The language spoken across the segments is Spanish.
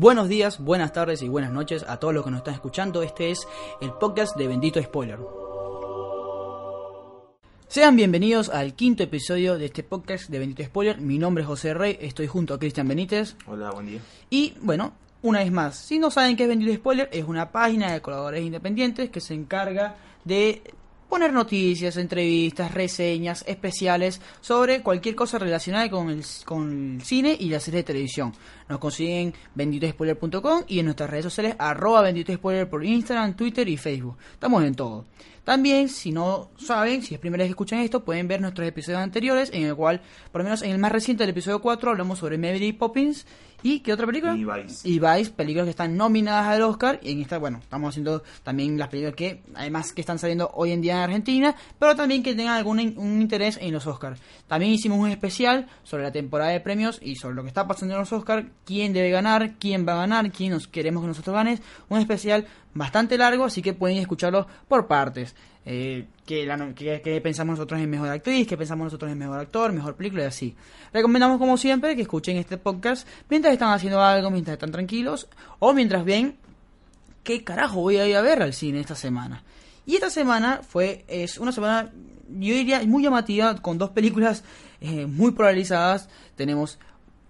Buenos días, buenas tardes y buenas noches a todos los que nos están escuchando. Este es el podcast de Bendito Spoiler. Sean bienvenidos al quinto episodio de este podcast de Bendito Spoiler. Mi nombre es José Rey, estoy junto a Cristian Benítez. Hola, buen día. Y bueno, una vez más, si no saben qué es Bendito Spoiler, es una página de colaboradores independientes que se encarga de poner noticias, entrevistas, reseñas especiales sobre cualquier cosa relacionada con el, con el cine y la serie de televisión. Nos consiguen benditospoiler.com y en nuestras redes sociales arroba benditospoiler por Instagram, Twitter y Facebook. Estamos en todo. También, si no saben, si es primera vez que escuchan esto, pueden ver nuestros episodios anteriores, en el cual, por lo menos en el más reciente, el episodio 4, hablamos sobre Mary Poppins. ¿Y qué otra película? Y Vice. Y Vice, películas que están nominadas al Oscar. Y en esta, bueno, estamos haciendo también las películas que, además, que están saliendo hoy en día en Argentina, pero también que tengan algún in- un interés en los Oscars. También hicimos un especial sobre la temporada de premios y sobre lo que está pasando en los Oscars, quién debe ganar, quién va a ganar, quién nos queremos que nosotros ganes. Un especial bastante largo, así que pueden escucharlo por partes. Eh, que, pensamos nosotros en mejor actriz, que pensamos nosotros en mejor actor, mejor película y así. Recomendamos como siempre que escuchen este podcast mientras están haciendo algo, mientras están tranquilos o mientras ven qué carajo voy a ir a ver al cine esta semana. Y esta semana fue es una semana yo diría muy llamativa con dos películas eh, muy polarizadas. Tenemos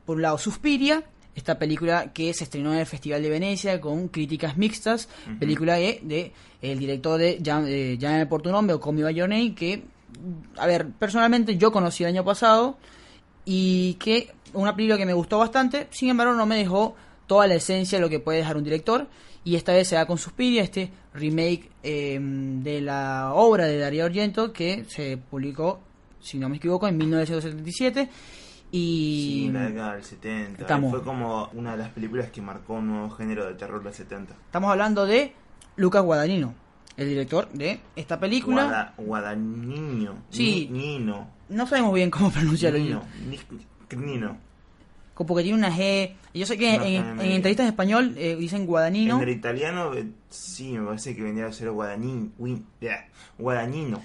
por un lado Suspiria, esta película que se estrenó en el Festival de Venecia con críticas mixtas, película de, de el director de Llam- eh, Llámame por tu nombre o Call Me by Your Name que a ver, personalmente yo conocí el año pasado y que una película que me gustó bastante, sin embargo no me dejó toda la esencia de lo que puede dejar un director. Y esta vez se da con Suspiria, este remake eh, de la obra de Darío Argento que se publicó, si no me equivoco, en 1977 y Sí, la década del 70. Estamos- Fue como una de las películas que marcó un nuevo género de terror del 70. estamos hablando de Lucas Guadagnino, el director de esta película. Guada, Guadagnino. Sí. Ni- Nino. No sabemos bien cómo pronunciarlo. Nino. Ni- Nino. Porque tiene una G. Yo sé que en, entrevistas en español eh, dicen Guadagnino. En el italiano, eh, sí, me parece que vendría a ser Guadagnino. Guadagnino.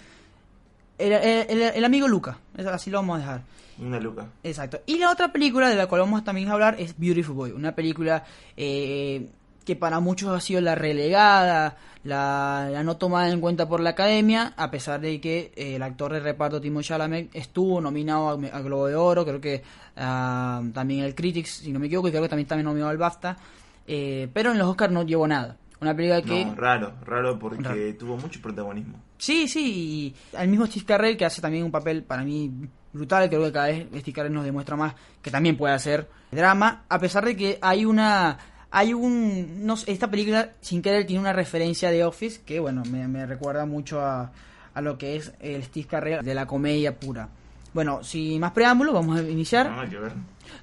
El, el- el- el amigo Luca, así lo vamos a dejar. Una luca. Exacto. Y la otra película de la cual vamos también a hablar es Beautiful Boy, una película eh, que para muchos ha sido la relegada, la, la no tomada en cuenta por la academia, a pesar de que eh, el actor de reparto Timo Chalamet estuvo nominado al al Globo de Oro, creo que ah, también el Critics, si no me equivoco, y creo que también también nominado al BAFTA, eh, pero en los Oscars no llevó nada. Una película que... No, raro, raro porque Raro. tuvo mucho protagonismo. Sí, sí, y al mismo Steve Carell que hace también un papel para mí brutal, creo que cada vez Steve Carell nos demuestra más que también puede hacer drama, a pesar de que hay una hay un no esta película sin querer tiene una referencia de Office que bueno, me, me recuerda mucho a, a lo que es el Steve Carell de la comedia pura. Bueno, sin más preámbulo, vamos a iniciar. No, hay que ver.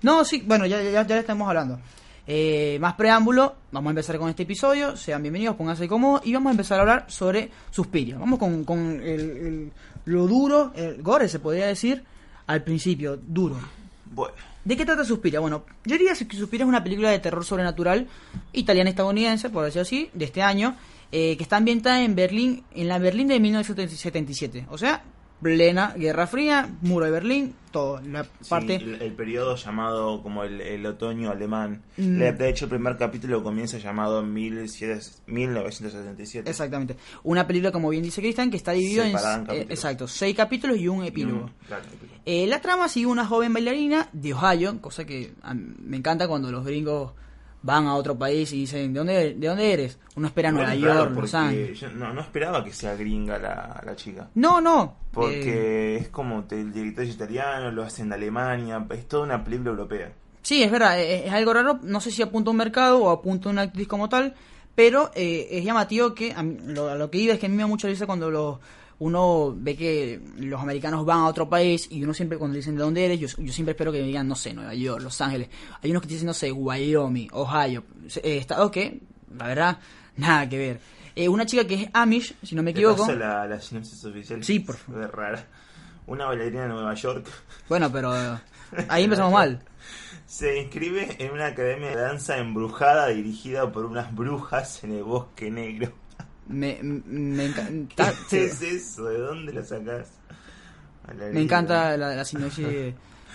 No, sí, bueno, ya, ya, ya le estamos hablando. Eh, más preámbulo, vamos a empezar con este episodio. Sean bienvenidos, pónganse cómodos y vamos a empezar a hablar sobre Suspiria. Vamos con, con el, el- lo duro, el gore se podría decir, al principio, duro. Bueno, ¿De qué trata Suspiria? Bueno, yo diría que Suspiria es una película de terror sobrenatural italiana-estadounidense, por decirlo así, de este año, eh, que está ambientada en Berlín, en la Berlín de 1977. O sea, plena Guerra Fría, muro de Berlín, todo. La sí, parte... el, el periodo llamado como el, el otoño alemán. Mm. De, hecho, el primer capítulo comienza llamado 1700 1977. Exactamente. Una película, como bien dice Cristian, que está dividida en, eh, exacto, seis capítulos y un epílogo. claro. Eh, la trama sigue una joven bailarina de Ohio, cosa que a me encanta cuando los gringos van a otro país y dicen, ¿de dónde, de dónde eres? Uno espera Bueno, Nueva York, Los Ángeles. yo no, no esperaba que sea gringa la, la chica. No, no. eh, Porque es como te- el director es italiano, lo hacen en Alemania, es toda una película europea. Sí, es verdad, es, es algo raro, no sé si apunta a un mercado o apunta a una actriz como tal, pero eh, es llamativo que a mí- lo, a lo que iba es que a mí me da mucha risa cuando los, uno ve que los americanos van a otro país y uno siempre cuando dicen de dónde eres, yo, yo siempre espero que me digan, no sé, Nueva York, Los Ángeles. Hay unos que dicen, no sé, Wyoming, Ohio, eh, estados que, la verdad, nada que ver. Eh, una chica que es Amish, si no me ¿Te equivoco. paso la, la sinopsis oficial? Sí, por favor. Rara. Una bailarina de Nueva York Bueno, pero eh, ahí empezamos mal. se inscribe en una academia de danza embrujada dirigida por unas brujas en el bosque negro. Me, me, enca- ¿Qué es eso? ¿De dónde lo sacás? Me encanta la, la sinopsis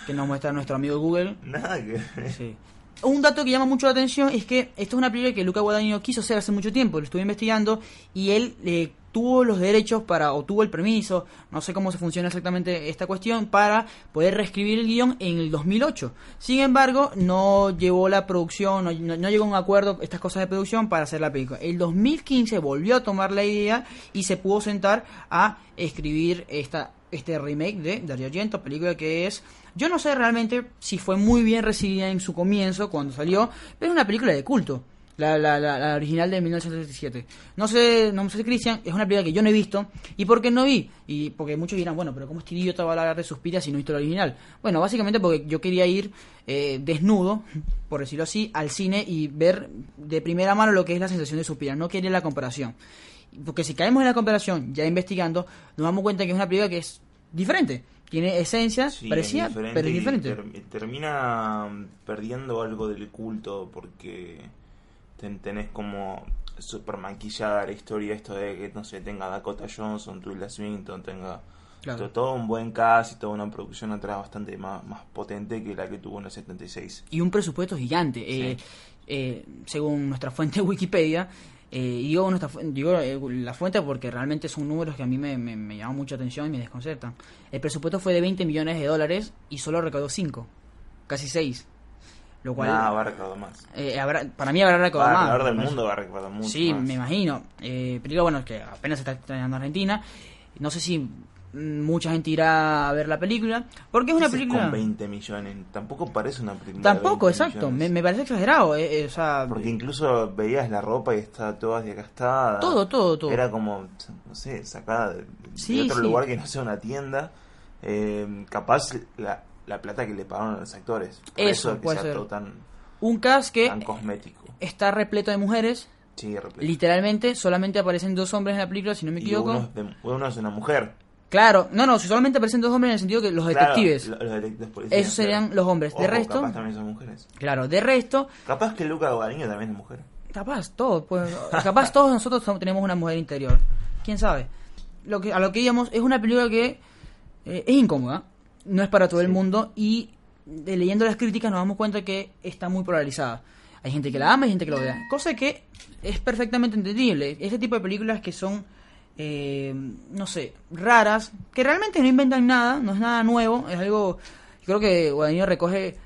que nos muestra nuestro amigo Google. Nada que. Sí. un dato que llama mucho la atención es que esta es una película que Luca Guadagnino quiso hacer hace mucho tiempo, lo estuve investigando y él eh, tuvo los derechos para, o tuvo el permiso, no sé cómo se funciona exactamente esta cuestión, para poder reescribir el guion en el 2008. Sin embargo, no llevó la producción, no, no- llegó a un acuerdo, estas cosas de producción, para hacer la película. El 2015 volvió a tomar la idea y se pudo sentar a escribir esta, este remake de Dario Argento, película que es... Yo no sé realmente si fue muy bien recibida en su comienzo, cuando salió, pero es una película de culto. La, la, la, la original de 1977. No sé, no sé, Cristian, es una película que yo no he visto. ¿Y por qué no vi? Y porque muchos dirán, bueno, pero ¿cómo este idiota va a hablar de Suspiria si no he visto la original? Bueno, básicamente porque yo quería ir eh, desnudo, por decirlo así, al cine y ver de primera mano lo que es la sensación de Suspiria. No quería la comparación. Porque si caemos en la comparación, ya investigando, nos damos cuenta que es una película que es diferente. Tiene esencia, Sí, parecía, es pero es diferente. ter- termina mm, perdiendo algo del culto porque tenés como super maquillada la historia esto de que no sé tenga Dakota Johnson, Tilda Swinton, tenga Claro. todo un buen cast y toda una producción atrás bastante más, más potente que la que tuvo en el 76. y un presupuesto gigante. Eh, eh, según nuestra fuente Wikipedia, eh, y digo, nuestra, digo eh, la fuente porque realmente son números que a mí me, me, me llaman mucha atención y me desconcertan. El presupuesto fue de 20 millones de dólares y solo recaudó 5, casi 6. Lo cual, Nada, va a recaudar más. eh, habrá- para mí habrá a más. recaudar del mundo, va a recaudar mucho Sí, más. me imagino. Eh, película, bueno, que apenas se está estrenando en Argentina. No sé si mm, mucha gente irá a ver la película, porque es una ¿Qué haces película... con 20 millones? Tampoco parece una película. de Tampoco, 20 exacto. Me, parece exagerado. eh, eh, o sea, Porque incluso veías la ropa y estaba toda desgastada. Todo, todo, todo. Era como, no sé, sacada de, otro sí. lugar que no sea una tienda. Eh, capaz la, la plata que le pagaron a los actores. Por Eso, eso, que puede sea ser. todo tan, un cast que tan cosmético. está repleto de mujeres. Sí, repente. Literalmente, solamente aparecen dos hombres en la película, si no me Y equivoco. uno es, de- uno es una mujer. Claro, no, no, si solamente aparecen dos hombres en el sentido que los Claro, detectives. lo- los detectives policías, Esos serían claro. los hombres. De resto, Capaz también son mujeres. claro, de resto, Capaz que Luca Guadagnino también es mujer. capaz, todo, pues, capaz todos nosotros tenemos una mujer interior. ¿Quién sabe? Lo que, a lo que íbamos, es una película que eh, es incómoda, no es para todo el mundo y de leyendo las críticas nos damos cuenta que está muy polarizada. Hay gente que la ama y gente que la odia. Cosa que es perfectamente entendible. Este tipo de películas que son, eh, no sé, raras, que realmente no inventan nada, no es nada nuevo, es algo... Creo que Guadagnino recoge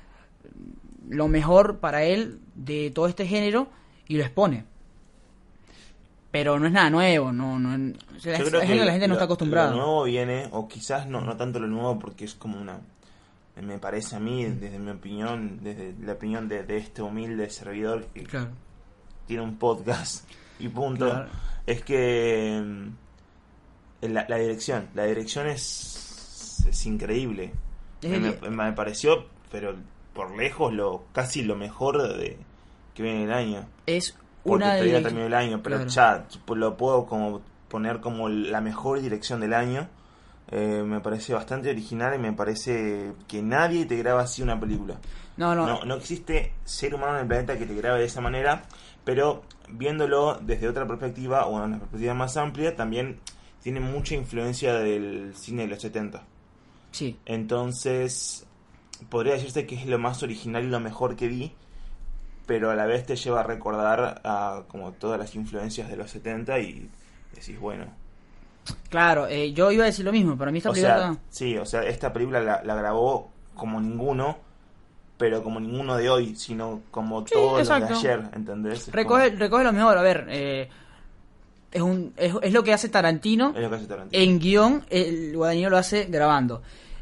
lo mejor para él de todo este género y lo expone. Pero no es nada nuevo, no, no o sea, es- que algo que la gente no está acostumbrada. Lo nuevo viene, o quizás no, no tanto lo nuevo porque es como una... Me parece a mí, desde mi opinión, desde la opinión de, de este humilde servidor que Claro. tiene un podcast y punto, Claro. es que mm, la, la dirección, la dirección es, es increíble. Es Me, el- me- me pareció, pero por lejos, lo casi lo mejor de que viene el año. Es Porque una todavía terminó el año, pero claro. ya lo puedo como poner como la mejor dirección del año. Eh, me parece bastante original y me parece que nadie te graba así una película. No, no, No, no existe ser humano en el planeta que te grabe de esa manera, pero viéndolo desde otra perspectiva o una perspectiva más amplia, también tiene mucha influencia del cine de los 70. sí. Entonces, podría decirse que es lo más original y lo mejor que vi, pero a la vez te lleva a recordar a como todas las influencias de los 70 y decís, bueno. Claro, eh, yo iba a decir lo mismo, para mí esta O película... sea, sí, o sea, esta película la, la grabó como ninguno, pero como ninguno de hoy, sino como Sí, todos los de ayer, ¿entendés? Recoge, como- recoge lo mejor, a ver, eh, es, un, es, es lo que hace Tarantino es lo que hace Tarantino. en guion, el Guadagnino lo hace grabando.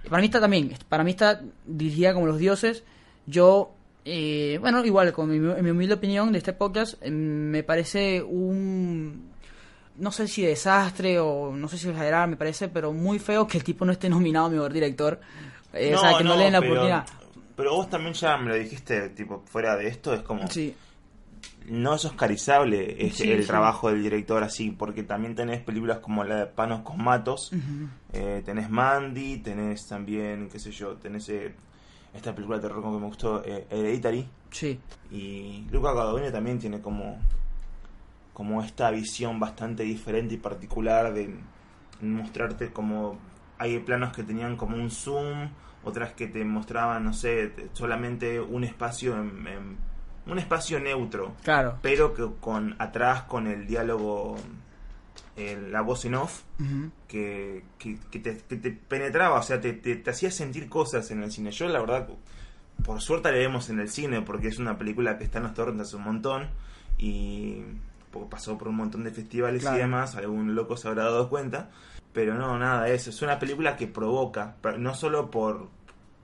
Para mí está también, para mí está dirigida como los dioses. Yo, eh, bueno, igual, con mi, en mi humilde opinión de este podcast, eh, me parece un, no sé si desastre o no sé si exagerar, me parece, pero muy feo que el tipo no esté nominado a mejor director. Eh, o sea, que no, le den la pero- oportunidad. Pero vos también ya me lo dijiste, tipo, fuera de esto, es como... Sí, no es oscarizable Sí, el sí. trabajo del director así, porque también tenés películas como la de Panos con Matos, eh, tenés Mandy, tenés también, qué sé yo, tenés eh, esta película de terror que me gustó, eh, Hereditary, sí. y Luca Guadagnino también tiene como, como esta visión bastante diferente y particular de mostrarte como hay planos que tenían como un zoom, otras que te mostraban, no sé, solamente un espacio en, en- un espacio neutro, Claro. pero que con atrás con el diálogo, eh, la voz en off, que, que, que te, penetraba, o sea, te, hacía sentir cosas en el cine. Yo, la verdad, por suerte la vemos en el cine, porque es una película que está en los torrents hace un montón y pasó por un montón de festivales Claro. y demás, algún loco se habrá dado cuenta. Pero no, nada, eso es una película que provoca, no solo por,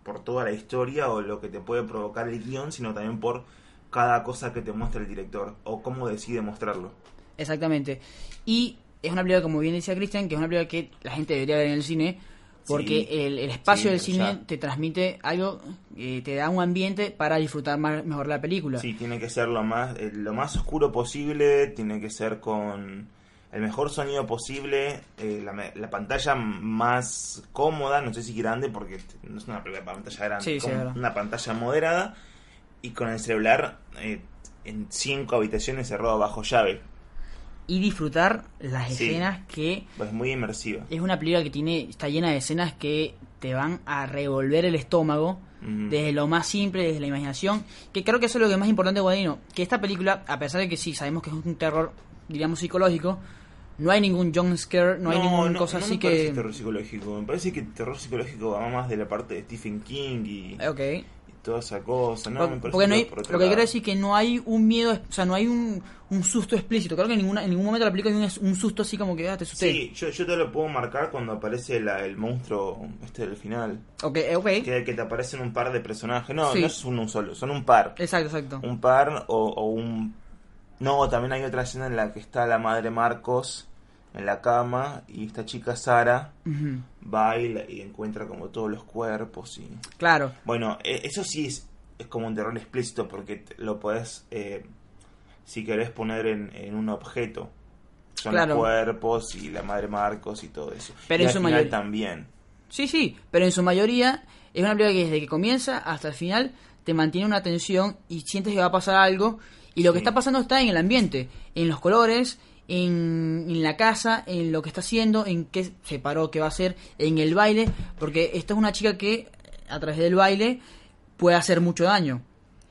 por toda la historia o lo que te puede provocar el guion, sino también por cada cosa que te muestra el director o cómo decide mostrarlo. Exactamente. Y es una película, como bien decía Cristian, que es una película que la gente debería ver en el cine, porque Sí. el, el espacio Sí, del cine te transmite algo, eh, te da un ambiente para disfrutar más, mejor la película. Sí, tiene que ser lo más, eh, lo más oscuro posible, tiene que ser con el mejor sonido posible, eh, la, pantalla más cómoda, no sé si grande, porque no es una pantalla grande, Sí, una pantalla moderada y con el celular eh, en cinco habitaciones cerrado bajo llave. Y disfrutar las Sí. escenas que Es muy inmersiva. es una película que tiene está llena de escenas que te van a revolver el estómago Ujú. desde lo más simple, desde la imaginación, que creo que eso es lo que es más importante, Guadino, que esta película, a pesar de que sí, sabemos que es un terror, diríamos, psicológico, no hay ningún jump scare, no, hay ninguna no, cosa no así me que... terror psicológico, me parece que el terror psicológico va más de la parte de Stephen King y, Ok. Toda esa cosa, ¿no? Por- Me porque no que hay, por lo que lado. quiero decir que no hay un miedo, o sea, no hay un, un susto explícito. Creo que en, ninguna, en ningún momento de la película hay un, un susto así como que ah, te asusté. Sí, yo, yo te lo puedo marcar cuando aparece la- el monstruo este del final. Ok, ok. Que, que te aparecen un par de personajes. No, Sí. no es uno solo, son un par. Exacto, exacto. Un par o, o un... No, también hay otra escena en la que está la madre Marcos en la cama y esta chica Sara Ujú. Va y, encuentra como todos los cuerpos y... Claro, Bueno, e- eso sí es, es como un terror explícito porque lo podés, eh, si querés, poner en, en un objeto. Son Claro. los cuerpos y la madre Marcos y todo eso. Pero y en al su final mayoría- también. Sí, sí, pero en su mayoría es una película que desde que comienza hasta el final te mantiene una tensión y sientes que va a pasar algo y lo que está pasando está en el ambiente, en los colores, en, en la casa, en lo que está haciendo, en qué se paró, qué va a hacer, en el baile, porque esta es una chica que a través del baile puede hacer mucho daño.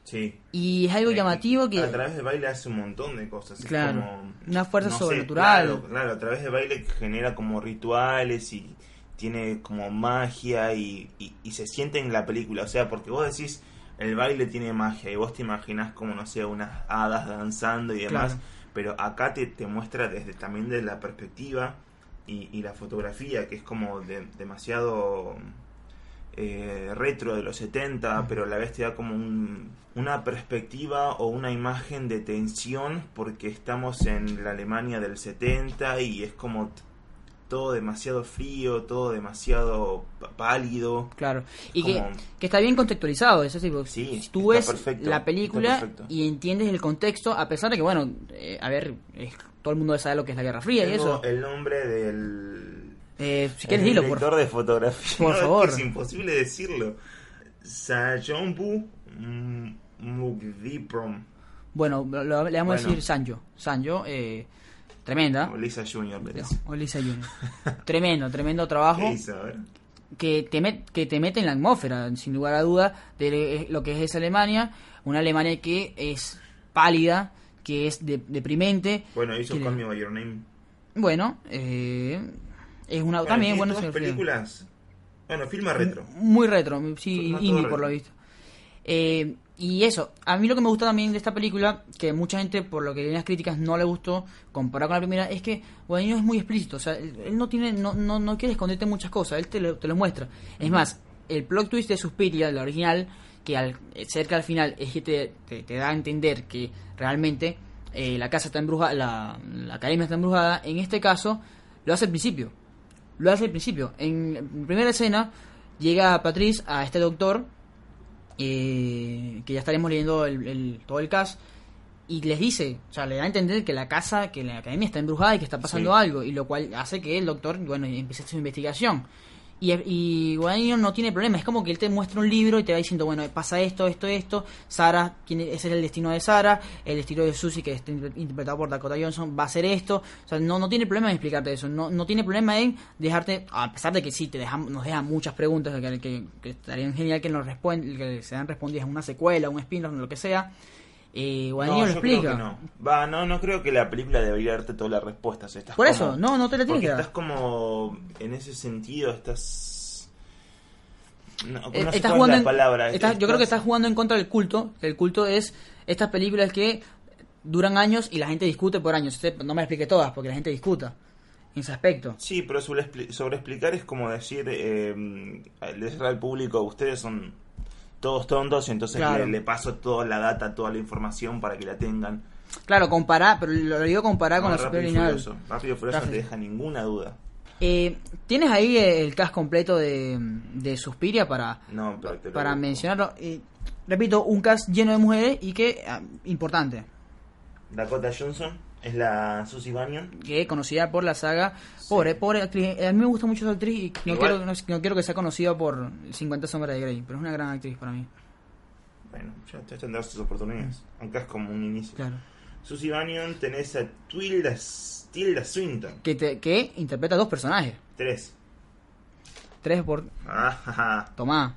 Sí. Y es algo llamativo que... A través del baile hace un montón de cosas. es Claro. como, Una fuerza sobrenatural. claro, claro, a través del baile genera como rituales y tiene como magia y, y, y se siente en la película. O sea, porque vos decís, el baile tiene magia y vos te imaginás como, no sé, unas hadas danzando y demás. Claro. Pero acá te, te muestra desde también de la perspectiva y, y la fotografía, que es como de- demasiado eh, retro de los 70, pero a la vez te da como un- una perspectiva o una imagen de tensión porque estamos en la Alemania del 70 y es como todo demasiado frío, todo demasiado pálido. Claro, y que, Como- que está bien contextualizado, es decir, porque Sí, si tú ves perfecto, la película y entiendes el contexto, a pesar de que, bueno, eh, a ver, eh, todo el mundo sabe lo que es la Guerra Fría y Tengo eso. el nombre del Eh, si quieres el dilo, por director de fotografía. por No, es favor. que es imposible decirlo. Sajombu Mugdiprom. Bueno, lo- le vamos a decir Sanjo. Sanjo, eh, tremenda. O Lisa Junior le No, o Lisa Junior. tremendo, tremendo trabajo ¿Qué hizo? A ver. que te, met- que te mete en la atmósfera, sin lugar a duda, de lo que es esa Alemania. Una Alemania que es pálida, que es de- deprimente. Bueno, hizo Call Me By Your Name. Bueno, eh, es una Bueno, también bueno películas. Bueno, filma retro. muy retro, sí, indie retro. por lo visto. Eh, y eso, a mí lo que me gusta también de esta película, que mucha gente por lo que leen las críticas no le gustó, comparado con la primera, es que Guadagnino es muy explícito, o sea, él, no tiene, no, no, no quiere esconderte muchas cosas, él te lo, te lo muestra. Es más, el plot twist de Suspiria, la original, que al, cerca al final es que te, te, da a entender que realmente eh, la casa está embrujada, la, academia está embrujada, en este caso lo hace al principio. Lo hace al principio. En la primera escena llega Patrice a este doctor, eh, que ya estaremos leyendo el, el- todo el cast, y les dice, o sea, le da a entender que la casa, que la academia está embrujada y que está pasando Sí. algo, y lo cual hace que el doctor, bueno, empiece su investigación. Y, y Guadagnino no tiene problema, es como que él te muestra un libro y te va diciendo, bueno, pasa esto, esto, esto, Sara, ese es el destino de Sara, el destino de Susie, que está inter- interpretado por Dakota Johnson, va a ser esto, o sea, no, no tiene problema en explicarte eso, no, no tiene problema en dejarte, a pesar de que sí, te deja, nos deja muchas preguntas, que, que, que estaría genial que, nos respon- que sean respondidas en una secuela, un spin-off, lo que sea, eh, Guadagnino No, lo explica. no. Va, no, no creo que la película debería darte todas las respuestas. Estás Por como- eso, no, no te la tienes que dar. estás como, en ese sentido, estás... No, no Eh, sé estás jugando en- la palabra. estás- yo creo que estás jugando en contra del culto. El culto es estas películas que duran años y la gente discute por años. Este- No me explique todas porque la gente discuta en ese aspecto. Sí, pero sobre, sobre explicar es como decir, eh, decirle al público, ustedes son todos tontos, entonces Claro. le, le paso toda la data, toda la información para que la tengan. Claro, comparar, pero lo, digo comparar con No, la super Rápido y. Furioso. Rápido y Furioso no te deja ninguna duda. Eh, ¿Tienes ahí el cast completo de, de Suspiria para, No, para mencionarlo? Eh, repito, un cast lleno de mujeres y que, ah, importante, Dakota Johnson es la Susie Bannion. que conocida por la saga. Sí. Pobre, pobre actriz. A mí me gusta mucho esa actriz y no Igual. quiero, no, no quiero que sea conocida por 50 sombras de Grey, pero es una gran actriz para mí. Bueno, ya, ya tendrá sus oportunidades. Aunque es como un inicio. Claro. Susie Bannion tenés a Tilda, Tilda Swinton. Que, te- que interpreta dos personajes. Tres. Tres por. Ah, jaja. Tomá.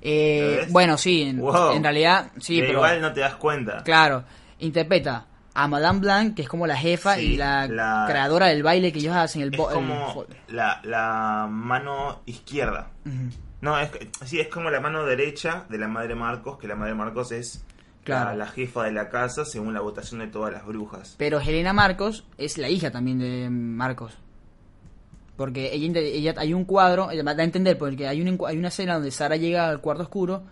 Eh, bueno, sí, en, Wow. en realidad, sí, pero. igual no te das cuenta. Claro, interpreta a Madame Blanc, que es como la jefa Sí, y la, la- creadora del baile que ellos hacen. El Es el como la, la mano izquierda. No, es, sí, es como la mano derecha de la madre Marcos, que la madre Marcos es Claro. la, la jefa de la casa según la votación de todas las brujas. Pero Helena Marcos es la hija también de Marcos. Porque ella, hay un cuadro, ella da a entender, porque hay, un, hay una escena donde Sara llega al cuarto oscuro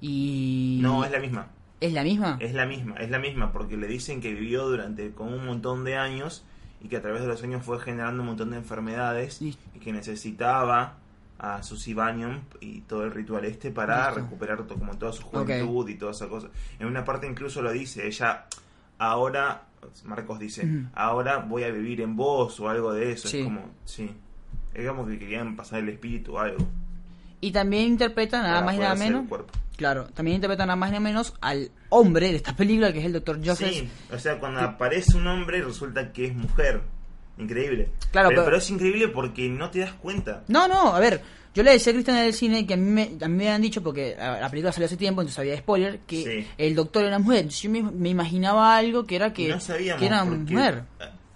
y... No, es la misma. ¿Es la misma? Es la misma, es la misma, porque le dicen que vivió durante con un montón de años y que a través de los años fue generando un montón de enfermedades y que necesitaba a Susie Bannion y todo el ritual este para Listo. recuperar to- como toda su juventud y toda esa cosa. En una parte incluso lo dice, ella ahora, Marcos dice, ahora voy a vivir en vos o algo de eso. Sí. Es como, sí. Es como que querían pasar el espíritu o algo. Y también interpreta nada más y nada menos... Claro, también interpreta nada más y nada menos al hombre de esta película, que es el Dr. Joseph. Sí, o sea, cuando aparece un hombre resulta que es mujer. Increíble. Claro, pero, pero- pero es increíble porque no te das cuenta. No, no, a ver, yo le decía a Cristian en el cine que a mí me, a mí me han dicho, porque la, la película salió hace tiempo, entonces había spoiler, que Sí. el doctor era mujer. Yo me, me imaginaba algo que era que, no sabíamos que era mujer.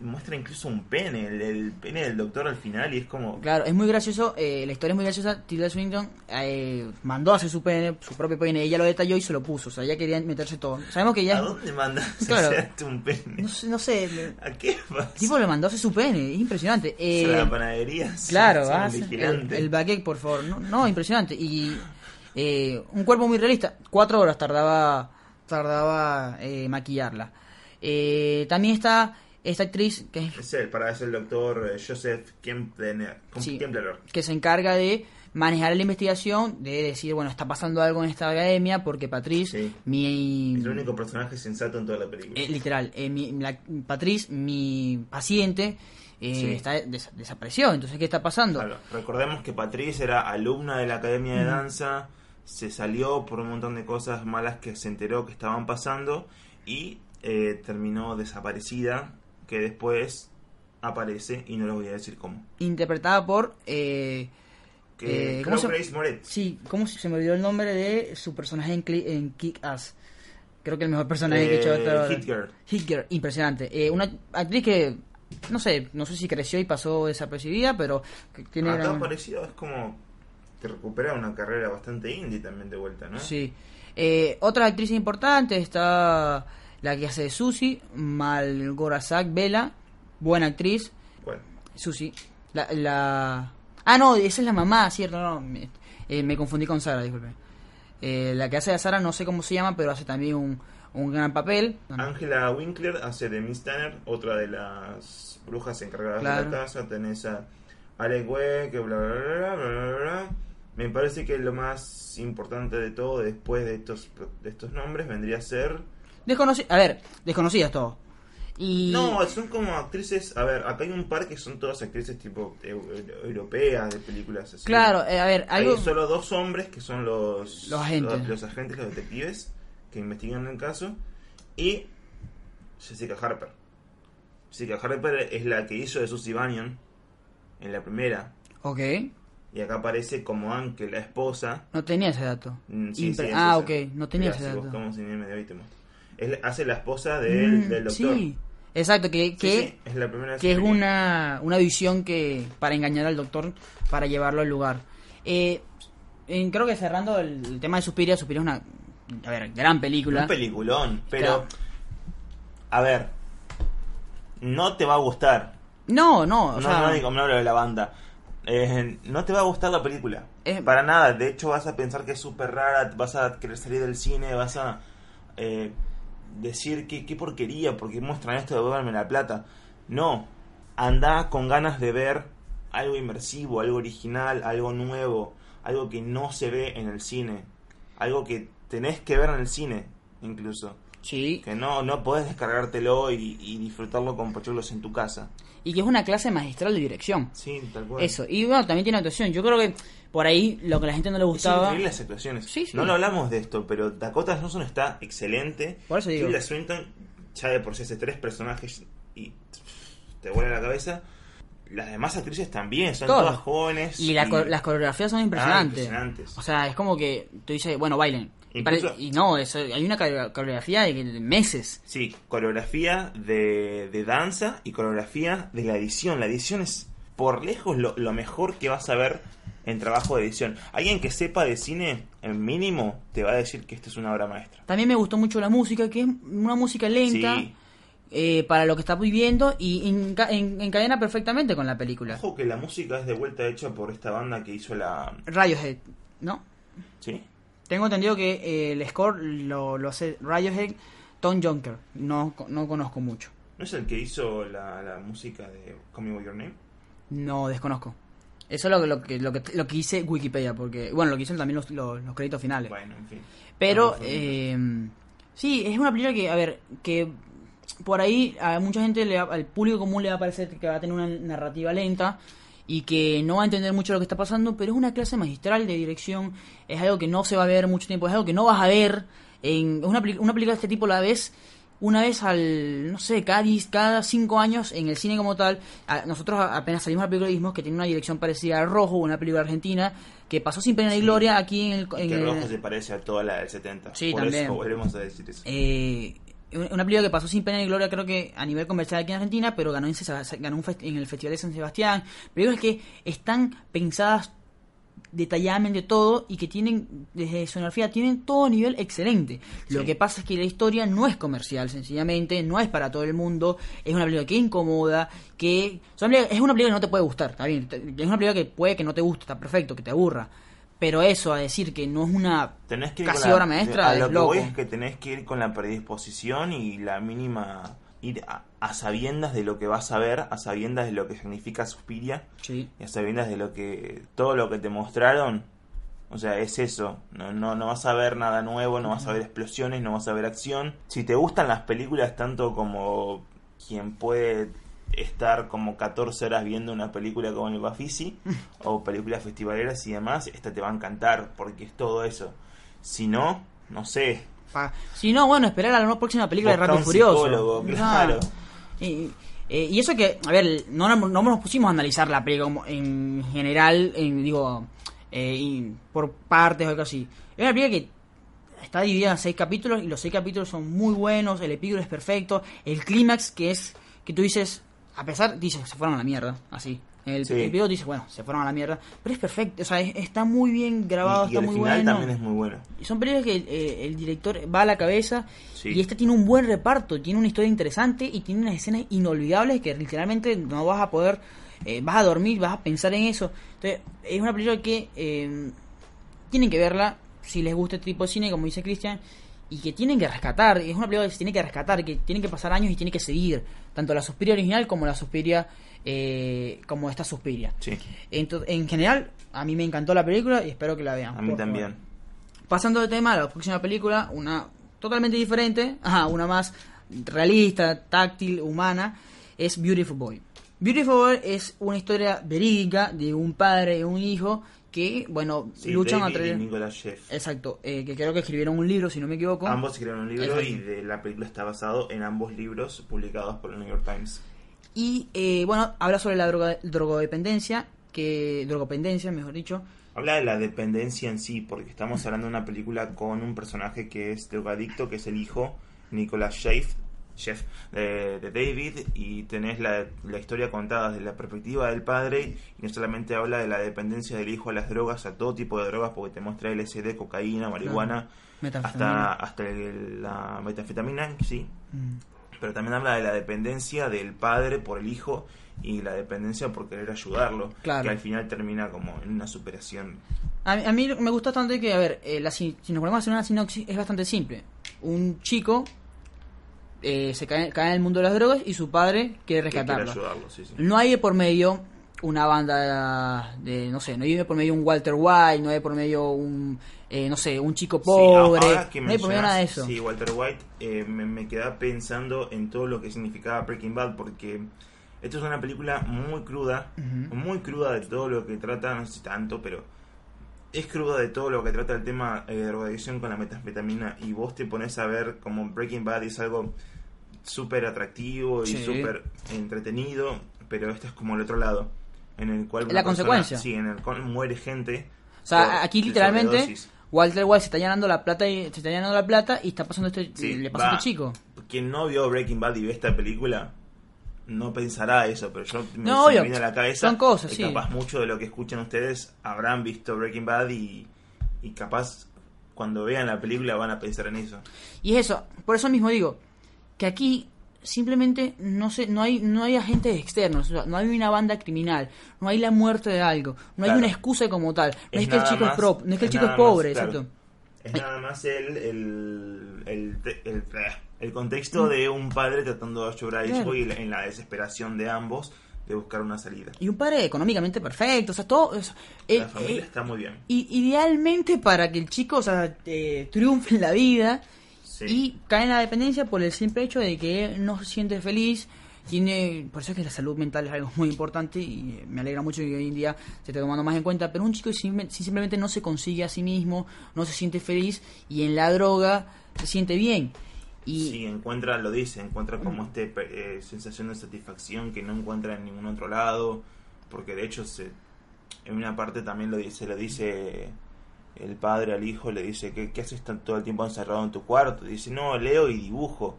Muestra incluso un pene, el, el pene del doctor al final y es como... Claro, es muy gracioso, eh, la historia es muy graciosa. Tilda Swinton eh, mandó a hacer su pene, su propio pene, ella lo detalló y se lo puso, o sea, ella quería meterse todo. Sabemos que ella ¿A dónde mandas Claro. a hacerte un pene? No sé, no sé, el ¿A qué vas? tipo le mandó a hacer su pene, es impresionante. Eh, a la panadería. Claro, el, el baguette, por favor. No, no, impresionante. Y eh, un cuerpo muy realista. Cuatro horas tardaba tardaba eh, maquillarla. Eh, también está esta actriz que, es- Es él, para es el doctor eh, Joseph Kempler. Sí. Que se encarga de manejar la investigación, de decir, bueno, está pasando algo en esta academia porque Patrice, Sí. mi... Es el único personaje sensato en toda la película. eh, literal, eh, mi, la- Patrice, mi paciente, eh, Sí. está des- desapareció. Entonces, ¿qué está pasando? Claro, recordemos que Patrice era alumna de la Academia de Danza, se salió por un montón de cosas malas que se enteró que estaban pasando y eh, terminó desaparecida, que después aparece y no les voy a decir cómo. Interpretada por... eh, Que Eh, ¿cómo se- Grace Moretz. Sí, ¿cómo se se me olvidó el nombre de su personaje en, en Kick-Ass? Creo que el mejor personaje que he hecho Eh, hasta ahora. Hit Girl, impresionante. Eh, una actriz que, no sé, no sé si creció y pasó desapercibida, pero que tiene... Acá gran- aparecido es como que recupera una carrera bastante indie también de vuelta, ¿no? Sí. Eh, otras actrices importantes está la que hace de Susie, Malgorazak Vela, buena actriz. ¿Cuál? Susi. La, la... Ah, no, esa es la mamá, cierto, no. Me, eh, me confundí con Sara, disculpe. Eh, la que hace a Sara no sé cómo se llama, pero hace también un, un gran papel. Angela Winkler hace de Miss Tanner, otra de las brujas encargadas de la casa. Tenés a Alec que bla bla bla, bla, bla, bla. Me parece que lo más importante de todo después de estos, de estos nombres vendría a ser. A ver, desconocidas todo. Y No, son como actrices. A ver, acá hay un par que son todas actrices tipo eu- eu- europeas de películas así. claro, eh, a ver, Hay algo solo dos hombres que son los, Los agentes. los, los agentes, los detectives que investigan el caso. Y Jessica Harper. Jessica Harper es la que hizo de Susie Bannion en la primera. Ok, Y acá aparece como Anke, la esposa. no tenía ese dato. Mm, sí, Impre- sí, es ah, esa. ok, no tenía Mirá, ese si dato. buscamos en IMDb te muestro. Es, hace la esposa del, Mm, del doctor. Sí, exacto, que, que, sí, es la primera que es una, una visión que para engañar al doctor para llevarlo al lugar. Eh, en- creo que cerrando el, el tema de Suspiria, Suspiria es una a ver, gran película. Un peliculón, pero. Claro. A ver. No te va a gustar. no, no, o no, sea, no digo, no hablo de la banda. Eh, no te va a gustar la película. Para nada. De hecho, vas a pensar que es súper rara. Vas a querer salir del cine. Vas a eh, decir que qué porquería. Porque muestran esto de Devuélveme la plata. No. Anda con ganas de ver algo inmersivo, algo original, algo nuevo. Algo que no se ve en el cine. Algo que tenés que ver en el cine, incluso. sí, Que no, no podés descargártelo y, y disfrutarlo con pochoclos en tu casa. y que es una clase magistral de dirección. Sí, tal cual. Eso, y bueno, también tiene actuación. Yo creo que por ahí lo que a la gente no le Es gustaba. increíble las actuaciones. Sí, sí. No lo hablamos de esto, pero Dakota Johnson está excelente. Por eso digo. Tilda Swinton, ya de por sí hace tres personajes y te vuela la cabeza. Las demás actrices también, son Todas. todas jóvenes. Y la co- las coreografías son impresionantes. Ah, impresionantes. O sea, es como que tú dices, bueno, bailen. Y pare- Incluso- Y no, eso- hay una core- coreografía de, de meses. Sí, coreografía de, de danza y coreografía de la edición. La edición es por lejos lo, lo mejor que vas a ver en trabajo de edición. Alguien que sepa de cine, en mínimo, te va a decir que esto es una obra maestra. También me gustó mucho la música, que es una música lenta Sí. eh, para lo que está viviendo y enca- en- encadena perfectamente con la película. Ojo que la música es de vuelta hecha por esta banda que hizo la... Radiohead, ¿no? ¿Sí? Tengo entendido que eh, el score lo, lo hace Radiohead, Tom Junker. No, no conozco mucho. ¿No es el que hizo la, la música de Call Me By Your Name? No, desconozco. Eso es lo, que- lo, que, lo, que, lo que dice Wikipedia, porque, bueno, lo que dicen también los, los, los créditos finales. Bueno, en fin. Pero, eh, sí, es una película que, a ver, que por ahí a mucha gente, le va- al público común le va a parecer que va a tener una narrativa lenta y que no va a entender mucho lo que está pasando, pero es una clase magistral de dirección, es algo que no se va a ver mucho tiempo, es algo que no vas a ver en una, una película de este tipo la ves una vez al, no sé, cada, cada cinco años en el cine como tal. A- nosotros apenas salimos a la película que tiene una dirección parecida a Rojo, una película argentina, que pasó sin pena ni Sí. gloria aquí en el... En que el- Rojo se parece a toda la del 70. Sí, Por también. eso volvemos a decir eso. Eh, una película que pasó sin pena ni gloria, creo que a nivel comercial aquí en Argentina, pero ganó en, ganó un en el Festival de San Sebastián. Películas que están pensadas detalladamente todo y que tienen, desde sonografía, tienen todo nivel excelente. Lo que pasa es que la historia no es comercial, sencillamente, no es para todo el mundo, es una película que incomoda, que es una película, que no te puede gustar, está bien, es una película que puede que no te guste, está perfecto, que te aburra. Pero eso, a decir que no es una Tenés que ir casi la- obra maestra, A lo es que loco. voy es que tenés que ir con la predisposición y la mínima. Ir a, a sabiendas de lo que vas a ver, a sabiendas de lo que significa Suspiria Sí. y a sabiendas de lo que. Todo lo que te mostraron. O sea, es eso. No, no, no vas a ver nada nuevo, no vas a ver explosiones, no vas a ver acción. Si te gustan las películas tanto como quien puede estar como 14 horas viendo una película como el Bafisi o películas festivaleras y demás, esta te va a encantar porque es todo eso. Si no, no sé. Pa- Si no, bueno, esperar a la próxima película Busca de Rápido Furioso. Ah. Y, eh, y eso que, a ver, no, no nos pusimos a analizar la película en general, en, digo, eh, por partes o algo así. Es una película que está dividida en seis capítulos y los seis capítulos son muy buenos, el epílogo es perfecto, el clímax que es que tú dices, a pesar, dices, se fueron a la mierda, así. El, Sí. el epílogo dice, bueno, se fueron a la mierda, pero es perfecto, o sea, es- está muy bien grabado, Y, y está el muy final bueno. también es muy bueno. Y Son películas que eh, el director va a la cabeza Sí. y este tiene un buen reparto, tiene una historia interesante y tiene unas escenas inolvidables que literalmente no vas a poder, eh, vas a dormir, vas a pensar en eso. Entonces, es una película que eh, tienen que verla si les gusta este tipo de cine, como dice Cristian, y que tienen que rescatar. Es una película que se tiene que rescatar, que tiene que pasar años y tiene que seguir, tanto la Suspiria original como la Suspiria, eh, como esta Suspiria. Sí, Entonces, en general, a mí me encantó la película y espero que la vean. a mí también. favor. Pasando de tema a la próxima película, una totalmente diferente, ajá, una más realista, táctil, humana, es Beautiful Boy. Beautiful Boy es una historia verídica de un padre y un hijo que, bueno, Sí, luchan a través... Nicolas Sheff. Exacto, eh, que creo que escribieron un libro, si no me equivoco. Ambos escribieron un libro Exacto. y de la película está basado en ambos libros publicados por el New York Times. Y, eh, bueno, habla sobre la droga, drogodependencia, que drogopendencia, mejor dicho, Habla de la dependencia en sí, porque estamos hablando de una película con un personaje que es drogadicto, que es el hijo, Nicolas Sheff, Sheff de, de David, y tenés la, la historia contada desde la perspectiva del padre, y no solamente habla de la dependencia del hijo a las drogas, a todo tipo de drogas, porque te muestra LSD, cocaína, marihuana, hasta, hasta el- la metanfetamina, sí, Mm. Pero también habla de la dependencia del padre por el hijo y la dependencia por querer ayudarlo, Claro. que al final termina como en una superación. A, mí- a mí me gusta bastante que, a ver, eh, la si, si nos ponemos a hacer una sinopsis, es bastante simple. Un chico eh, se cae, cae en el mundo de las drogas y su padre quiere que quiere rescatarlo. ayudarlo, sí, sí. No hay de por medio una banda de, no sé, no hay de por medio un Walter White, no hay por medio un, eh, no sé, un chico Sí, pobre, que no hay por medio nada de eso. Sí, Walter White, eh, me, me quedaba pensando en todo lo que significaba Breaking Bad, porque esto es una película muy cruda, muy cruda de todo lo que trata, no sé si tanto, pero es cruda de todo lo que trata el tema eh, de drogadicción con la metanfetamina, y vos te pones a ver como Breaking Bad es algo súper atractivo y Sí. súper entretenido, pero esto es como el otro lado, en el cual... La una persona- consecuencia. Sí, en el cual muere gente. O sea, aquí literalmente. Walter White se está llenando la plata y se está llenando la plata y está pasando este, Sí, le pasa a va. este chico. Quien no vio Breaking Bad y ve esta película no pensará eso, pero yo me, No, me viene a la cabeza son cosas, que sí. capaz mucho de lo que escuchan ustedes habrán visto Breaking Bad y, y capaz cuando vean la película van a pensar en eso. Y es eso, por eso mismo digo que aquí simplemente no sé, no hay no hay agentes externos, o sea, no hay una banda criminal, no hay la muerte de algo, no hay una excusa como tal, no es, que el chico es más- pro, no es que el chico es pobre, más, claro. exacto. Es nada más el, el, el, te- el, el contexto de un padre tratando de ayudar a Claro. hijo y la- en la desesperación de ambos de buscar una salida. Y un padre económicamente perfecto, o sea, todo. La eh, familia eh, está muy bien. y idealmente para que el chico, o sea, eh, triunfe en la vida Sí. y cae en la dependencia por el simple hecho de que él no se siente feliz. Tiene, por eso es que la salud mental es algo muy importante y eh, me alegra mucho que hoy en día se esté tomando más en cuenta. Pero un chico si simplemente no se consigue a sí mismo, no se siente feliz y en la droga se siente bien. Y Sí, encuentra, lo dice, encuentra como este eh, sensación de satisfacción que no encuentra en ningún otro lado, porque de hecho se, en una parte también lo dice, lo dice el padre al hijo, le dice, ¿qué, qué haces todo el tiempo encerrado en tu cuarto? dice, no, leo y dibujo.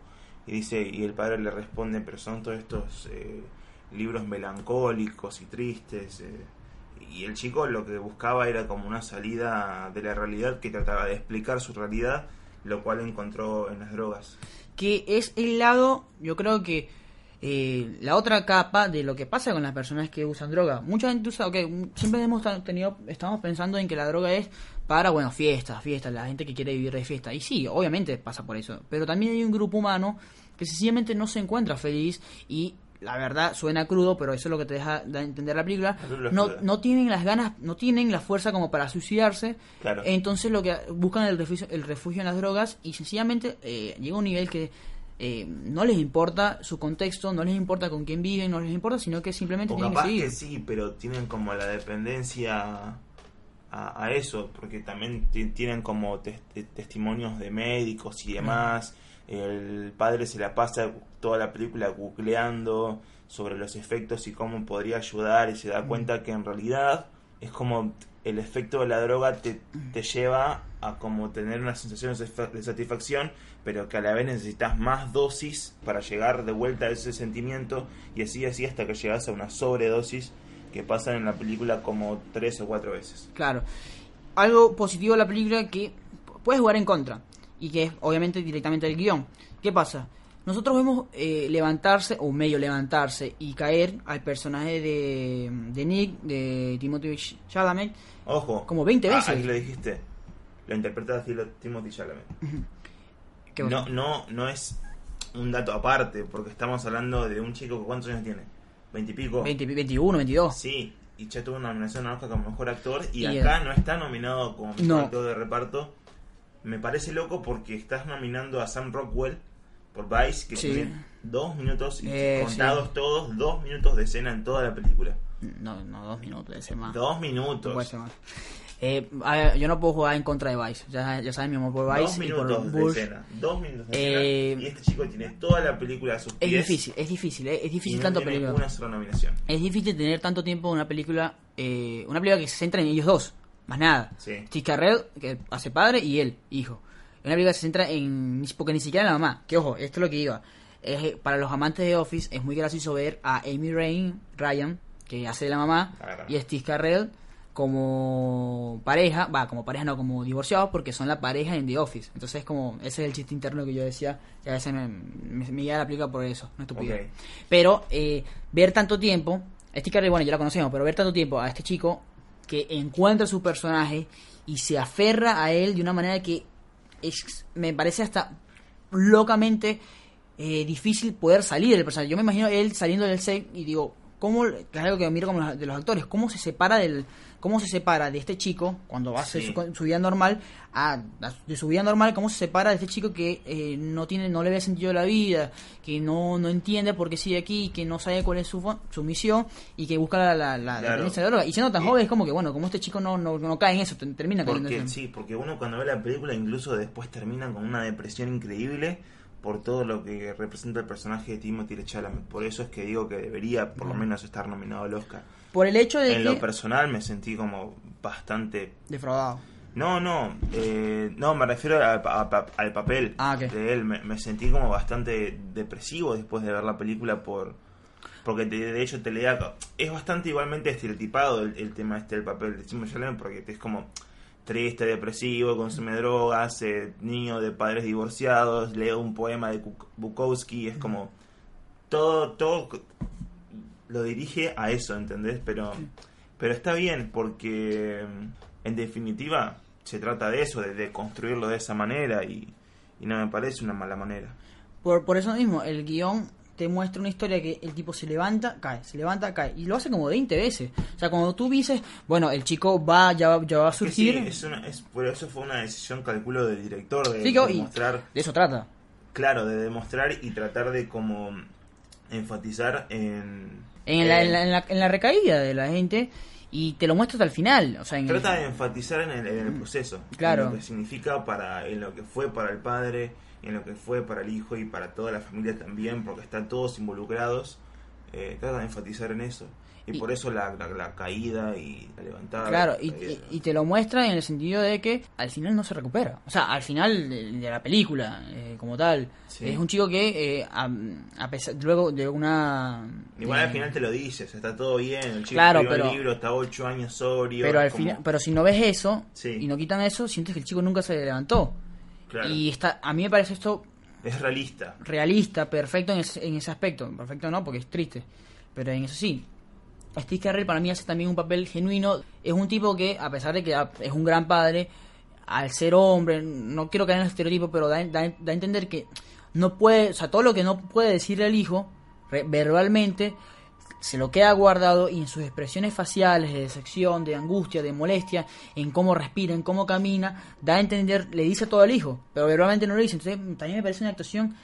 Y dice, y el padre le responde, pero son todos estos eh, libros melancólicos y tristes. eh". Y el chico lo que buscaba era como una salida de la realidad que trataba de explicar su realidad, lo cual encontró en las drogas. que es el lado, yo creo que eh, la otra capa de lo que pasa con las personas que usan droga. Mucha gente usa, siempre hemos tenido, estamos pensando en que la droga es para, bueno, fiestas, fiestas, la gente que quiere vivir de fiesta. Y sí, obviamente pasa por eso. Pero también hay un grupo humano que sencillamente no se encuentra feliz y la verdad suena crudo, pero eso es lo que te deja de entender la película. No, no tienen las ganas, no tienen la fuerza como para suicidarse. Claro. Entonces lo que buscan el refugio, el refugio en las drogas y sencillamente eh, llega a un nivel que eh, no les importa su contexto, no les importa con quién viven, no les importa, sino que simplemente O tienen que seguir. que sí, pero tienen como la dependencia a, a eso, porque también ti- tienen como tes- te- testimonios de médicos y demás. El padre se la pasa toda la película googleando sobre los efectos y cómo podría ayudar y se da cuenta que en realidad es como el efecto de la droga te, te lleva a como tener una sensación de satisfacción, pero que a la vez necesitas más dosis para llegar de vuelta a ese sentimiento y así así hasta que llegas a una sobredosis que pasa en la película como tres o cuatro veces. Claro. Algo positivo de la película que puedes jugar en contra y que es obviamente directamente el guion. ¿Qué pasa? Nosotros vemos eh, levantarse o medio levantarse y caer al personaje de, de Nick, de Timothy Chalamet, Ojo, Como 20 ah, veces. ahí lo dijiste. Lo interpreta Timothy Chalamet. No, no, no es un dato aparte, porque estamos hablando de un chico que cuántos años tiene, veintipico. 20, 21, 22. Sí, y ya tuvo una nominación a Oscar como mejor actor y, Y, acá no está nominado como mejor no. actor de reparto. Me parece loco porque estás nominando a Sam Rockwell, por Vice, que Sí. tiene dos minutos, y Eh, contados todos, dos minutos de escena en toda la película. No, no, dos minutos, ser más. Dos No puede minutos. ser más. Eh, a ver, yo no puedo jugar en contra de Vice. Ya, ya saben mi amor por Vice Dos y por minutos de escena. Dos minutos de Eh, escena. Y este chico tiene toda la película a sus Es pies. difícil, es difícil, eh, es y difícil no tanto tiene película. una sola nominación. Es difícil tener tanto tiempo en una película, eh, una película que se centra en ellos dos, más nada. Sí. Steve Carell, que hace padre, y él, hijo. Una película que se centra en, porque ni siquiera en la mamá, que ojo, esto es lo que iba. Es, eh, para los amantes de Office es muy gracioso ver a Amy Rain, Ryan, que hace de la mamá, Claro. y a Steve Carell como pareja, va, como pareja no, como divorciados, porque son la pareja en The Office. Entonces, como, ese es el chiste interno que yo decía, que a veces me, me, me la película por eso, no estupidez. Ok. Pero eh, ver tanto tiempo, Steve Carell, bueno, ya la conocemos, pero ver tanto tiempo a este chico que encuentra su personaje y se aferra a él de una manera que es, me parece hasta locamente eh, difícil poder salir del personaje. Yo me imagino él saliendo del set y digo, ¿cómo, algo que miro como de los actores, cómo se separa del cómo se separa de este chico cuando va a hacer Sí. su, su vida normal a, a- de su vida normal, cómo se separa de este chico que eh, no tiene no le ve sentido a la vida, que no, no entiende por qué sigue aquí, que no sabe cuál es su, su misión y que busca la, la, la, la Claro. de la droga. Y siendo tan Sí. joven es como que, bueno, como este chico no, no, no cae en eso, te- termina cayendo en eso. sí, porque uno cuando ve la película incluso después termina con una depresión increíble por todo lo que representa el personaje de Timothy Chalamet. Por eso es que digo que debería por lo menos estar nominado al Oscar. Por el hecho de En que... lo personal me sentí como bastante... Defraudado. No, no, eh, no, me refiero a- a- a- al papel Ah, de él. Me, me sentí como bastante depresivo después de ver la película por... Porque de, de hecho te leía... Es bastante igualmente estereotipado el, el tema este del papel de Timothy Chalamet porque es como triste, depresivo, consume drogas, eh, niño de padres divorciados, leo un poema de Bukowski, es como todo, todo lo dirige a eso, ¿entendés? Pero, pero está bien porque mm, en definitiva se trata de eso, de, de construirlo de esa manera y, y no me parece una mala manera. Por, por eso mismo, el guion te muestra una historia que el tipo se levanta, cae, se levanta, cae. Y lo hace como 20 veces. O sea, cuando tú dices, bueno, el chico va, ya, va- ya va a Que sí, surgir. es una, es, por eso fue una decisión, calculo, del director de, Sí, de y mostrar de eso trata. Claro, de demostrar y tratar de como enfatizar en... En la, en, la, en, la, en la recaída de la gente. Y te lo muestra hasta el final. O sea, en el- Trata de enfatizar en el, el proceso. Claro. En lo que significa para... En lo que fue para el padre, en lo que fue para el hijo y para toda la familia también, porque están todos involucrados. Eh, trata de enfatizar en eso. Y, Y- por eso la, la, la caída y la levantada. Claro, la y, y- y te lo muestra en el sentido de que al final no se recupera. O sea, al final de, de la película, eh, como tal, Sí. es un chico que, eh, a, a pesar, luego de una. Igual al final te lo dices, está todo bien, el chico Claro, pero- el libro, está ocho años sobrio. Pero al como- final, pero si no ves eso Sí. y no quitan eso, sientes que el chico nunca se levantó. Claro, Y está, a mí me parece esto es realista. realista, perfecto en ese, en ese aspecto. Perfecto no, porque es triste. Pero en eso sí. Steve Carell para mí hace también un papel genuino. Es un tipo que, a pesar de que es un gran padre, al ser hombre, no quiero caer en el estereotipo, pero da, da, da a entender que no puede, o sea, todo lo que no puede decirle al hijo re- verbalmente, se lo queda guardado y en sus expresiones faciales de decepción, de angustia, de molestia, en cómo respira, en cómo camina, da a entender, le dice todo al hijo, pero verbalmente no lo dice. Entonces, también me parece una actuación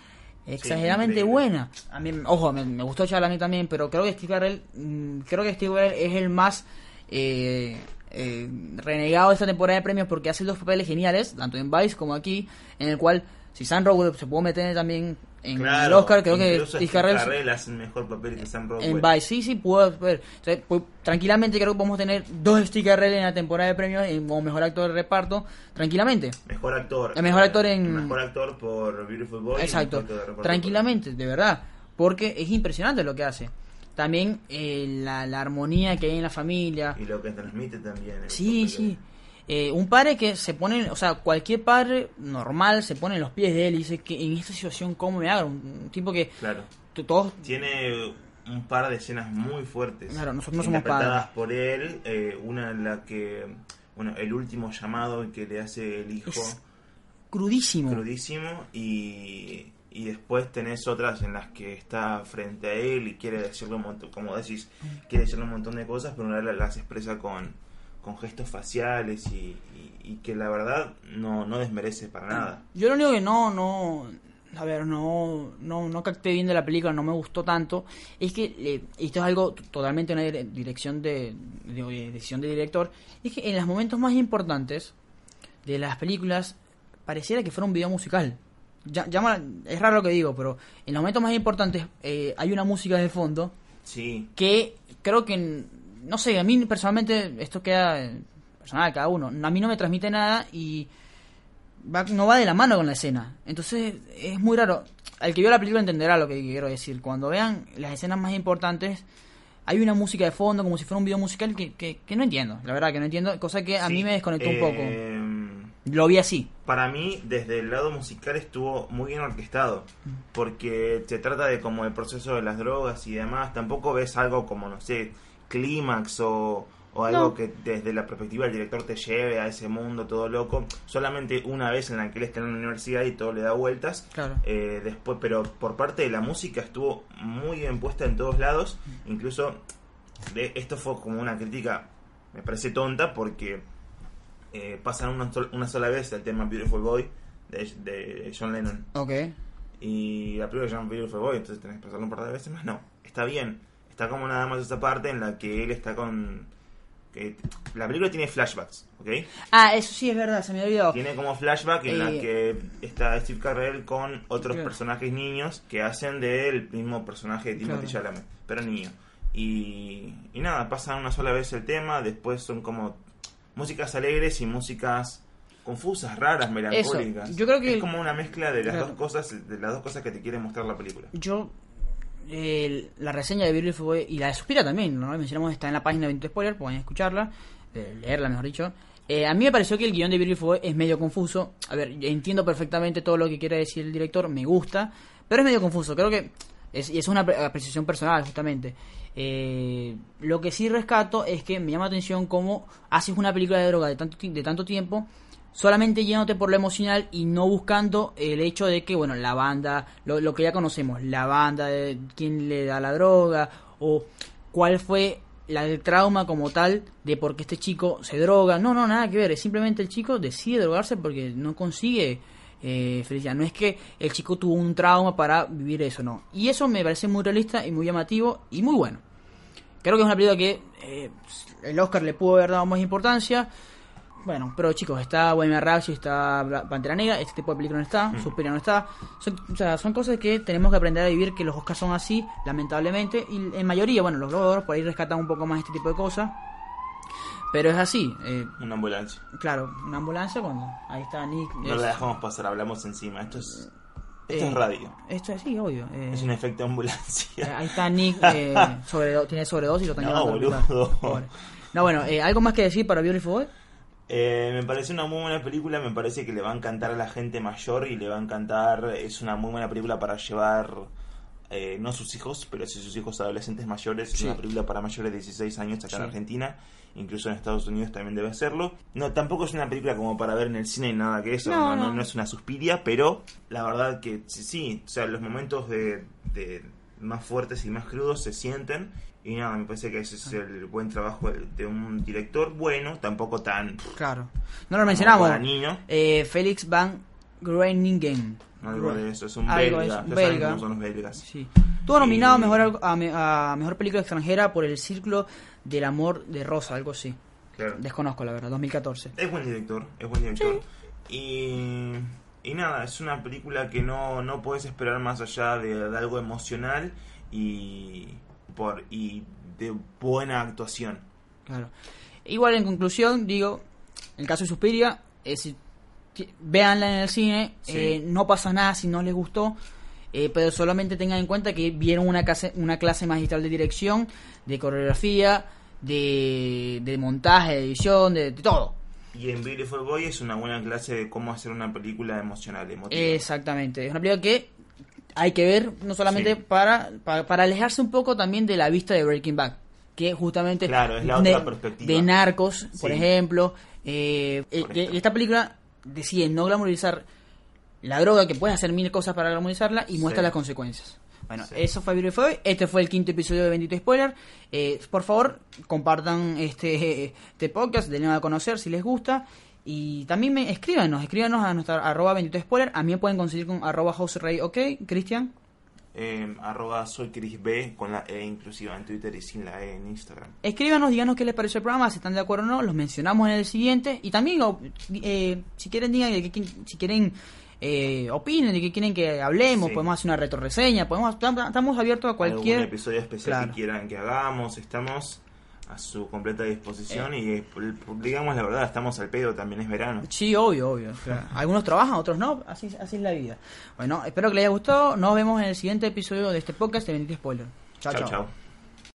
exageradamente buena. A mí, ojo, me, me gustó Chalamet también, pero creo que Steve Carell, mm, creo que Steve Carell es el más eh, eh, renegado de esta temporada de premios porque hace dos papeles geniales, tanto en Vice como aquí, en el cual si Sam Rockwell se puede meter también en el Oscar, creo que Carell hace mejor papel que Sam Rockwell. en Vice, sí, sí, puedo ver. Pues, tranquilamente creo que podemos tener dos Steve Carell en la temporada de premios en- como mejor actor de reparto, tranquilamente. Mejor actor. El mejor actor en- Mejor actor por Beautiful Boy. Exacto, de tranquilamente, de verdad, porque es impresionante lo que hace. También eh, la, la armonía que hay en la familia. Y lo que transmite también. el Sí, sí. Eh, un padre que se pone, o sea, cualquier padre normal se pone en los pies de él y dice que en esta situación, ¿cómo me hago? Un, tipo que Claro. todos Tiene un par de escenas muy fuertes. Claro, nosotros no somos interpretadas por él. eh, una en la que. Bueno, el último llamado que le hace el hijo. es crudísimo. crudísimo y, y después tenés otras en las que está frente a él y quiere decirle un montón, como decís, quiere decirle un montón de cosas, pero una las expresa con, con gestos faciales y, y- y que la verdad no, no desmerece para nada. Yo lo único que no, no, a ver, no, no, no capté bien de la película, no me gustó tanto, es que eh, esto es algo totalmente una dire- dirección de, de, de decisión de director, es que en los momentos más importantes de las películas pareciera que fuera un video musical. Ya- llama- es raro lo que digo, pero en los momentos más importantes eh, hay una música de fondo Sí, que creo que, no sé, a mí personalmente esto queda eh, personal cada uno, a mí no me transmite nada y va- no va de la mano con la escena. Entonces es muy raro. Al que vio la película entenderá lo que quiero decir. Cuando vean las escenas más importantes, hay una música de fondo como si fuera un video musical que, que, que no entiendo, la verdad que no entiendo, cosa que a sí. mí me desconectó un Eh, poco. Lo vi así. Para mí, desde el lado musical estuvo muy bien orquestado, porque se trata de como el proceso de las drogas y demás, tampoco ves algo como, no sé, clímax o, o algo No. que desde la perspectiva del director te lleve a ese mundo todo loco, solamente una vez en la que él está en la universidad y todo le da vueltas, Claro. eh, después, pero por parte de la música estuvo muy bien puesta en todos lados, incluso de, esto fue como una crítica, me parece tonta, porque eh, pasan una, sol- una sola vez el tema Beautiful Boy de, de John Lennon. Ok. Y la película se llama Beautiful Boy, entonces tenés que pasarlo un par de veces más. No, está bien. Está como nada más esa parte en la que él está con... La película tiene flashbacks, ¿ok? Ah, eso sí es verdad, se me olvidado. Tiene como flashback en la Eh, que está Steve Carell con otros Claro. personajes niños que hacen del mismo personaje de Timothy Claro. Chalamet, pero niño. Y, y nada, pasan una sola vez el tema, después son como músicas alegres y músicas confusas, raras, melancólicas. yo creo que- es como una mezcla de las Claro. dos cosas, de las dos cosas que te quiere mostrar la película. Yo, eh, la reseña de Beautiful Boy y la de Suspira también, no mencionamos, está en la página de 20 Spoiler, pueden escucharla, leerla mejor dicho. Eh, a mí me pareció que el guion de Beautiful Boy es medio confuso. A ver, entiendo perfectamente todo lo que quiere decir el director, me gusta, pero es medio confuso. Creo que es, y es una apre- apreciación personal, justamente. Eh, lo que sí rescato es que me llama la atención cómo haces una película de droga de tanto, de tanto tiempo solamente yéndote por lo emocional y no buscando el hecho de que, bueno, la banda, lo, que ya conocemos, la banda, de quién le da la droga, o cuál fue la trauma como tal de por qué este chico se droga. No, no, nada que ver, es simplemente el chico decide drogarse porque no consigue eh, felicidad. No es que el chico tuvo un trauma para vivir eso, no. Y eso me parece muy realista y muy llamativo y muy bueno. Creo que es una película que eh, el Oscar le pudo haber dado más importancia. Bueno, pero chicos, está Bohemian Rhapsody, está Pantera Negra, este tipo de película no está, Suspiria no está. Son, o sea, son cosas que tenemos que aprender a vivir, que los Oscars son así, lamentablemente. Y en mayoría, bueno, los Globos de por ahí rescatan un poco más este tipo de cosas. Pero es así, eh, Una ambulancia. claro, una ambulancia cuando ahí está Nick. No es- la dejamos pasar, hablamos encima. Esto es, esto eh, es radio. Esto es sí, obvio. eh, Es un efecto eh, ambulancia. ahí está Nick, eh, sobredo- tiene sobredosis y lo están No, llevando boludo. No, bueno, eh, ¿algo más que decir para Beautiful Boy? Eh, me parece una muy buena película, me parece que le va a encantar a la gente mayor y le va a encantar, es una muy buena película para llevar, eh, no sus hijos, pero sí sus hijos adolescentes mayores, es Sí. una película para mayores de 16 años acá en. Argentina, incluso en Estados Unidos también debe serlo. No, tampoco es una película como para ver en el cine y nada que eso, No, no, no, no. no es una suspiria, pero la verdad que sí, sí, o sea, los momentos de, de más fuertes y más crudos se sienten. Y nada, me parece que ese es el buen trabajo de- un director bueno, tampoco tan Claro. No lo mencionamos. para niño. Eh, Félix Van Groeningen. Algo de eso, es un Algo belga. es, ya un saben belga. cómo son los belgas. Sí. Estuvo nominado Y- mejor, a, me- a mejor película extranjera por El Círculo del Amor de Rosa, algo así. Claro. Desconozco, la verdad, 2014. Es buen director, es buen director. Y, y nada, es una película que no, no puedes esperar más allá de, de algo emocional y, por, y de buena actuación. Claro. Igual en conclusión, digo, el caso de Suspiria, es, véanla en el cine, Sí. eh, no pasa nada si no les gustó, eh, pero solamente tengan en cuenta que vieron una clase, una clase magistral de dirección, de coreografía, de, de montaje, de edición, de, de todo. Y en Beautiful Boy es una buena clase de cómo hacer una película emocional, emotiva. Exactamente, es una película que hay que ver no solamente Sí. para, para, para alejarse un poco también de la vista de Breaking Bad, que justamente Claro, es la de, otra perspectiva. de Narcos, por ejemplo, eh, eh, esta película decide no glamorizar la droga, que puedes hacer mil cosas para glamorizarla y muestra Sí. las consecuencias. Bueno, Sí. eso fue Beautiful Boy. Este fue el quinto episodio de Bendito Spoiler. Eh, por favor, compartan este, este podcast, denle a conocer si les gusta. Y también me escríbanos, escríbanos a nuestra arroba 22 spoiler. A mí me pueden conseguir con arroba house ok. Cristian. Eh, arroba soy Chris B con la E inclusiva en Twitter y sin la E en Instagram. Escríbanos, díganos qué les pareció el programa, si están de acuerdo o no, los mencionamos en el siguiente. Y también, eh, si quieren, digan si quieren eh, opinen de qué quieren que hablemos, podemos hacer una retroreseña, podemos estamos abiertos a cualquier ¿Algún episodio especial que quieran que hagamos, estamos a su completa disposición y eh, digamos la verdad, estamos al pedo, también es verano. Sí, obvio, obvio. algunos trabajan, otros no, así, así es la vida. Bueno, espero que les haya gustado, nos vemos en el siguiente episodio de este podcast de Bendito Spoiler. chao. chao. chao.